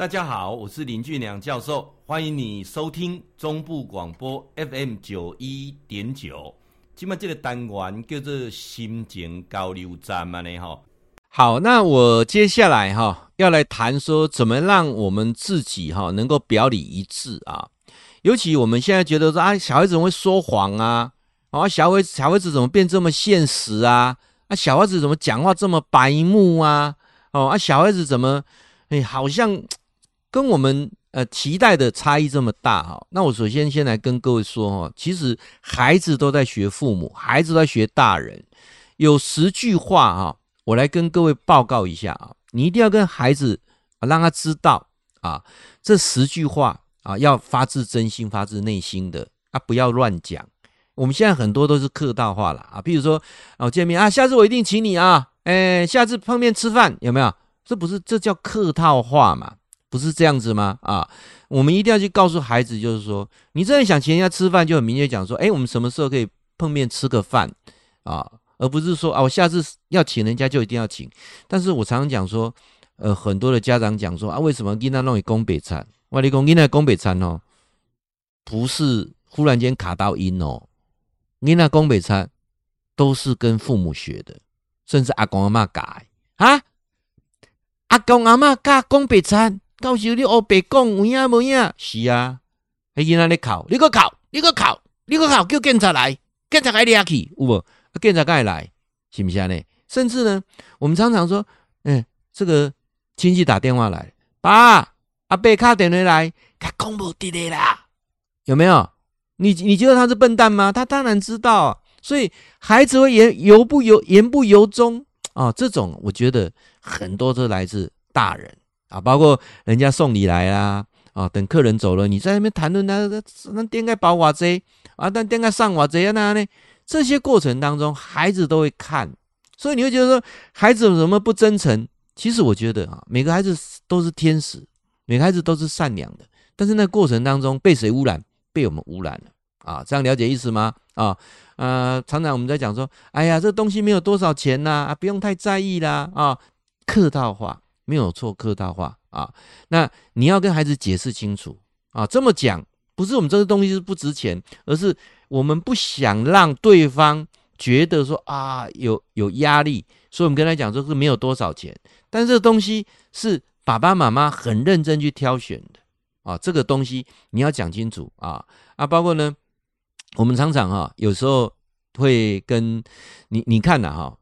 大家好，我是林俊良教授，欢迎你收听中部广播 FM 九一点九。今麦这个单元叫做心情交流站嘛呢哈。好，那我接下来哈要来谈说，怎么让我们自己哈能够表里一致啊？尤其我们现在觉得说啊，小孩子怎么会说谎啊？啊，小孩小孩子怎么变这么现实啊？啊，小孩子怎么讲话这么白目啊？哦，啊，小孩子怎么哎好像。跟我们呃期待的差异这么大哈，那我首先先来跟各位说哈，其实孩子都在学父母，孩子都在学大人。有十句话哈，我来跟各位报告一下啊，你一定要跟孩子啊让他知道啊，这十句话啊要发自真心、发自内心的啊，不要乱讲。我们现在很多都是客套话了啊，比如说哦见面啊，下次我一定请你啊，哎，下次碰面吃饭有没有？这不是这叫客套话嘛？不是这样子吗？啊，我们一定要去告诉孩子，就是说，你真的想请人家吃饭，就很明确讲说，哎，我们什么时候可以碰面吃个饭啊？而不是说啊，我下次要请人家就一定要请。但是我常常讲说，呃，很多的家长讲说啊，为什么囡仔弄以供北餐？我你讲囡仔供北餐哦，不是忽然间卡到音哦，囡仔供北餐都是跟父母学的，甚至阿公阿妈改啊，阿公阿妈教供北餐。到时候你学白讲有影无影？是啊，迄囡仔咧哭，你搁哭，你搁哭，你搁哭，叫警察来，警察来抓去，有无？警察该来，是不是呢？甚至呢，我们常常说，嗯、这个亲戚打电话来，爸，阿伯卡电话来，他讲无得咧啦，有没有？你你觉得他是笨蛋吗？他当然知道、所以孩子会言由不由言不由衷啊、哦，这种我觉得很多都来自大人。啊，包括人家送礼来啦，啊，等客人走了，你在那边谈论那那店该包瓦贼啊，但店该上瓦贼啊那呢？这些过程当中，孩子都会看，所以你会觉得说，孩子有什么不真诚？其实我觉得啊，每个孩子都是天使，每个孩子都是善良的，但是那过程当中被谁污染？被我们污染了啊！这样了解意思吗？啊，呃，常常我们在讲说，哎呀，这东西没有多少钱呐，啊，不用太在意啦，啊，客套话。没有错，客套话啊，那你要跟孩子解释清楚啊。这么讲不是我们这个东西是不值钱，而是我们不想让对方觉得说啊有有压力，所以我们跟他讲说是没有多少钱，但这个东西是爸爸妈妈很认真去挑选的啊。这个东西你要讲清楚啊啊，包括呢，我们常常哈、啊、有时候会跟你你看呐哈，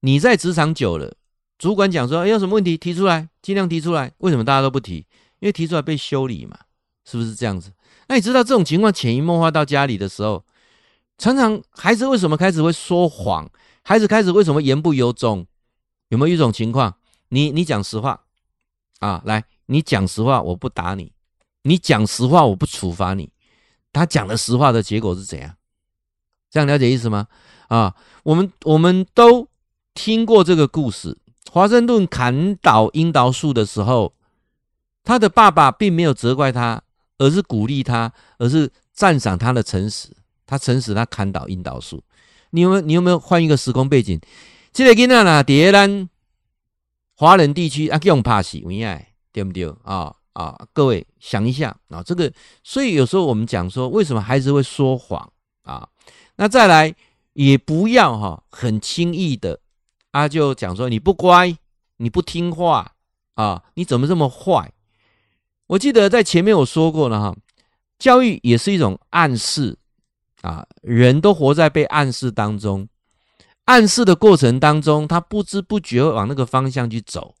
你在职场久了。主管讲说：“哎，有什么问题提出来，尽量提出来。为什么大家都不提？因为提出来被修理嘛，是不是这样子？那你知道这种情况潜移默化到家里的时候，常常孩子为什么开始会说谎？孩子开始为什么言不由衷？有没有一种情况？你你讲实话啊，来，你讲实话，我不打你；你讲实话，我不处罚你。他讲的实话的结果是怎样？这样了解意思吗？啊，我们我们都听过这个故事。”华盛顿砍倒樱桃树的时候，他的爸爸并没有责怪他，而是鼓励他，而是赞赏他的诚实。他诚实，他砍倒樱桃树。你有没有？你有没有换一个时空背景？这个囡仔呢，在咱华人地区啊，用怕死，对不对？啊啊！各位想一下啊，这个，所以有时候我们讲说，为什么孩子会说谎啊？那再来，也不要哈，很轻易的。他就讲说：“你不乖，你不听话啊，你怎么这么坏？”我记得在前面我说过了哈，教育也是一种暗示啊，人都活在被暗示当中，暗示的过程当中，他不知不觉会往那个方向去走。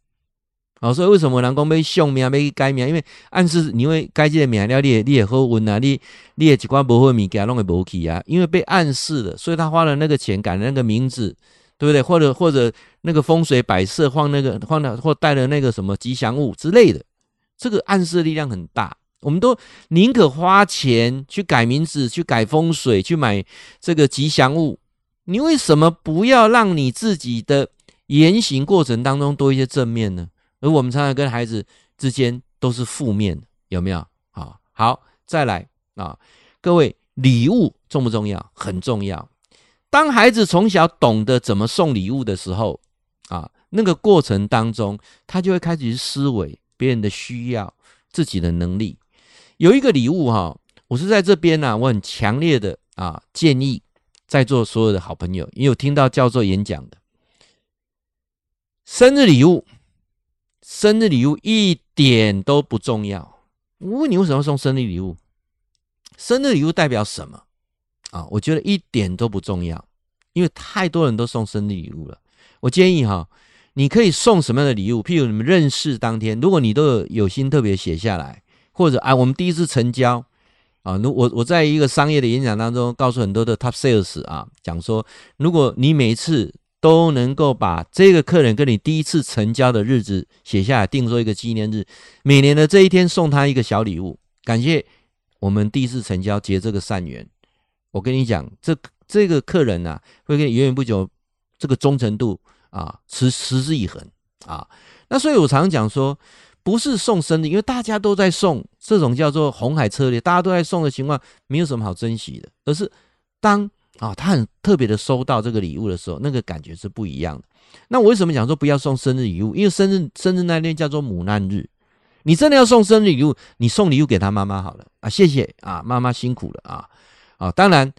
好，所以为什么人讲被凶名被改名？因为暗示你会改这个命了，你也你也好运啊，你你也几挂不会物件弄会无去啊，因为被暗示了，所以他花了那个钱改了那个名字。对不对？或者或者那个风水摆设放那个放了或带了那个什么吉祥物之类的，这个暗示力量很大。我们都宁可花钱去改名字、去改风水、去买这个吉祥物。你为什么不要让你自己的言行过程当中多一些正面呢？而我们常常跟孩子之间都是负面，有没有？好，好，再来啊，各位，礼物重不重要？很重要。当孩子从小懂得怎么送礼物的时候，啊，那个过程当中，他就会开始去思维别人的需要，自己的能力。有一个礼物哈，我是在这边呢，我很强烈的啊建议在座所有的好朋友，也有听到教授演讲的生日礼物，生日礼物一点都不重要。我问你为什么送生日礼物？生日礼物代表什么？啊，我觉得一点都不重要，因为太多人都送生日礼物了。我建议哈，你可以送什么样的礼物？譬如你们认识当天，如果你都有有心特别写下来，或者啊，我们第一次成交啊，如我我在一个商业的演讲当中，告诉很多的 top sales 啊，讲说，如果你每一次都能够把这个客人跟你第一次成交的日子写下来，定做一个纪念日，每年的这一天送他一个小礼物，感谢我们第一次成交结这个善缘。我跟你讲，这这个客人啊，会跟你源源不久，这个忠诚度啊，持持之以恒啊。那所以我常常讲说，不是送生日，因为大家都在送，这种叫做红海策略，大家都在送的情况，没有什么好珍惜的。而是当啊，他很特别的收到这个礼物的时候，那个感觉是不一样的。那我为什么讲说不要送生日礼物？因为生日生日那天叫做母难日，你真的要送生日礼物，你送礼物给他妈妈好了啊，谢谢啊，妈妈辛苦了啊。啊，当然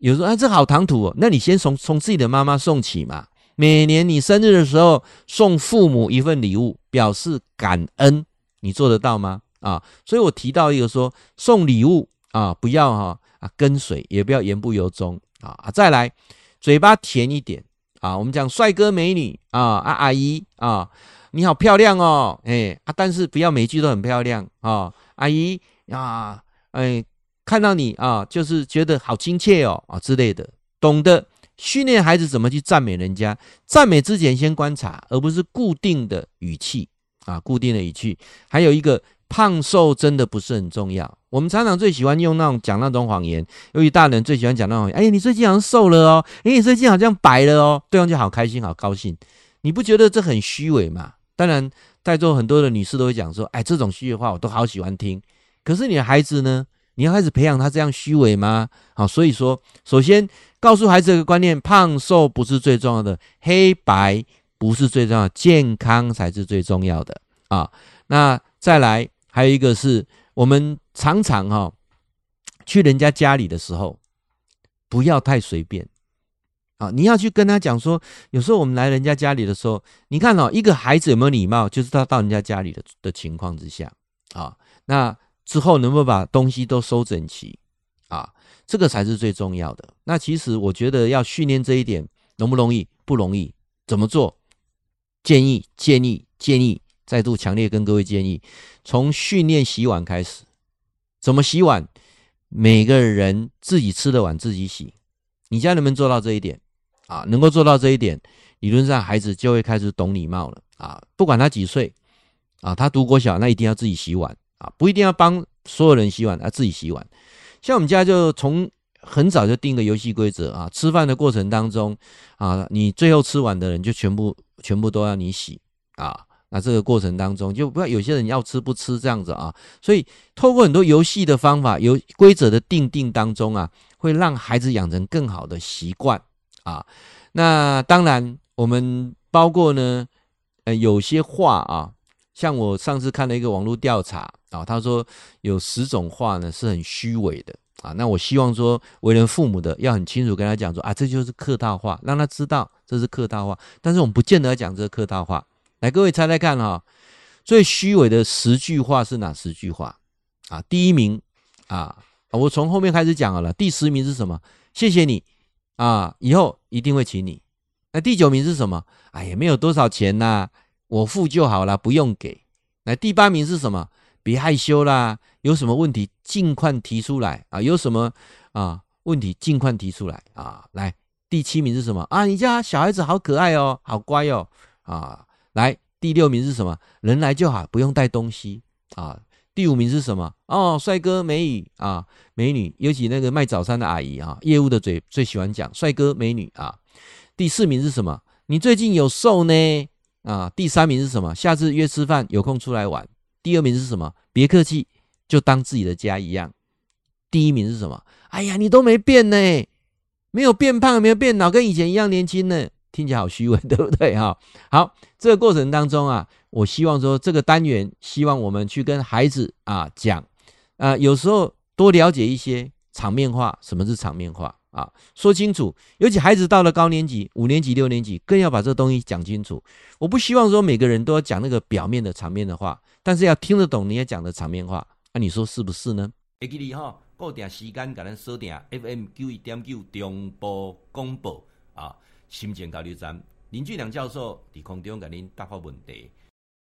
有时候啊，这好唐突哦。那你先从从自己的妈妈送起嘛。每年你生日的时候送父母一份礼物，表示感恩，你做得到吗？啊，所以我提到一个说，送礼物啊，不要哈啊跟随，也不要言不由衷啊。再来，嘴巴甜一点啊。我们讲帅哥美女啊啊阿姨啊，你好漂亮哦，哎啊，但是不要每句都很漂亮啊，阿姨啊，哎。看到你啊，就是觉得好亲切哦啊之类的，懂得训练孩子怎么去赞美人家。赞美之前先观察，而不是固定的语气啊，固定的语气。还有一个胖瘦真的不是很重要。我们常常最喜欢用那种讲那种谎言，由于大人最喜欢讲那种谎言。哎，你最近好像瘦了哦，哎，你最近好像白了哦，对方就好开心，好高兴。你不觉得这很虚伪吗？当然，在座很多的女士都会讲说，哎，这种虚伪话我都好喜欢听。可是你的孩子呢？你要开始培养他这样虚伪吗？好，所以说，首先告诉孩子一个观念：胖瘦不是最重要的，黑白不是最重要，健康才是最重要的啊。那再来，还有一个是我们常常哈去人家家里的时候，不要太随便啊。你要去跟他讲说，有时候我们来人家家里的时候，你看哦，一个孩子有没有礼貌，就是他到人家家里的的情况之下啊，那。之后能不能把东西都收整齐啊？这个才是最重要的。那其实我觉得要训练这一点容不容易？不容易。怎么做？建议建议建议，再度强烈跟各位建议，从训练洗碗开始。怎么洗碗？每个人自己吃的碗自己洗。你家能不能做到这一点啊？能够做到这一点，理论上孩子就会开始懂礼貌了啊。不管他几岁啊，他读国小，那一定要自己洗碗。啊，不一定要帮所有人洗碗，啊自己洗碗。像我们家就从很早就定个游戏规则啊，吃饭的过程当中啊，你最后吃完的人就全部全部都要你洗啊。那这个过程当中就不要有些人要吃不吃这样子啊。所以透过很多游戏的方法，游规则的定定当中啊，会让孩子养成更好的习惯啊。那当然，我们包括呢，呃，有些话啊。像我上次看了一个网络调查啊，他说有十种话呢是很虚伪的啊。那我希望说，为人父母的要很清楚跟他讲说啊，这就是客套话，让他知道这是客套话。但是我们不见得要讲这客套话。来，各位猜猜看哈，最虚伪的十句话是哪十句话啊？第一名啊，我从后面开始讲好了。第十名是什么？谢谢你啊，以后一定会请你。那第九名是什么？哎呀，没有多少钱呐。我付就好了，不用给。来，第八名是什么？别害羞啦，有什么问题尽快提出来啊！有什么啊问题尽快提出来啊！来，第七名是什么啊？你家小孩子好可爱哦，好乖哦啊！来，第六名是什么？人来就好，不用带东西啊！第五名是什么？哦，帅哥美女啊，美女，尤其那个卖早餐的阿姨啊，业务的嘴最喜欢讲帅哥美女啊！第四名是什么？你最近有瘦呢？啊，第三名是什么？下次约吃饭，有空出来玩。第二名是什么？别客气，就当自己的家一样。第一名是什么？哎呀，你都没变呢，没有变胖，没有变老，跟以前一样年轻呢。听起来好虚伪，对不对？哈，好，这个过程当中啊，我希望说这个单元，希望我们去跟孩子啊讲，啊，有时候多了解一些场面话，什么是场面话啊？说清楚，尤其孩子到了高年级，五年级、六年级，更要把这东西讲清楚。我不希望说每个人都要讲那个表面的场面的话，但是要听得懂你也讲的场面话，那、你说是不是呢？会记你哈，固定时间给咱锁定 FM 九一点九中波广播啊，心情交流站林俊良教授在空中给您答复问题。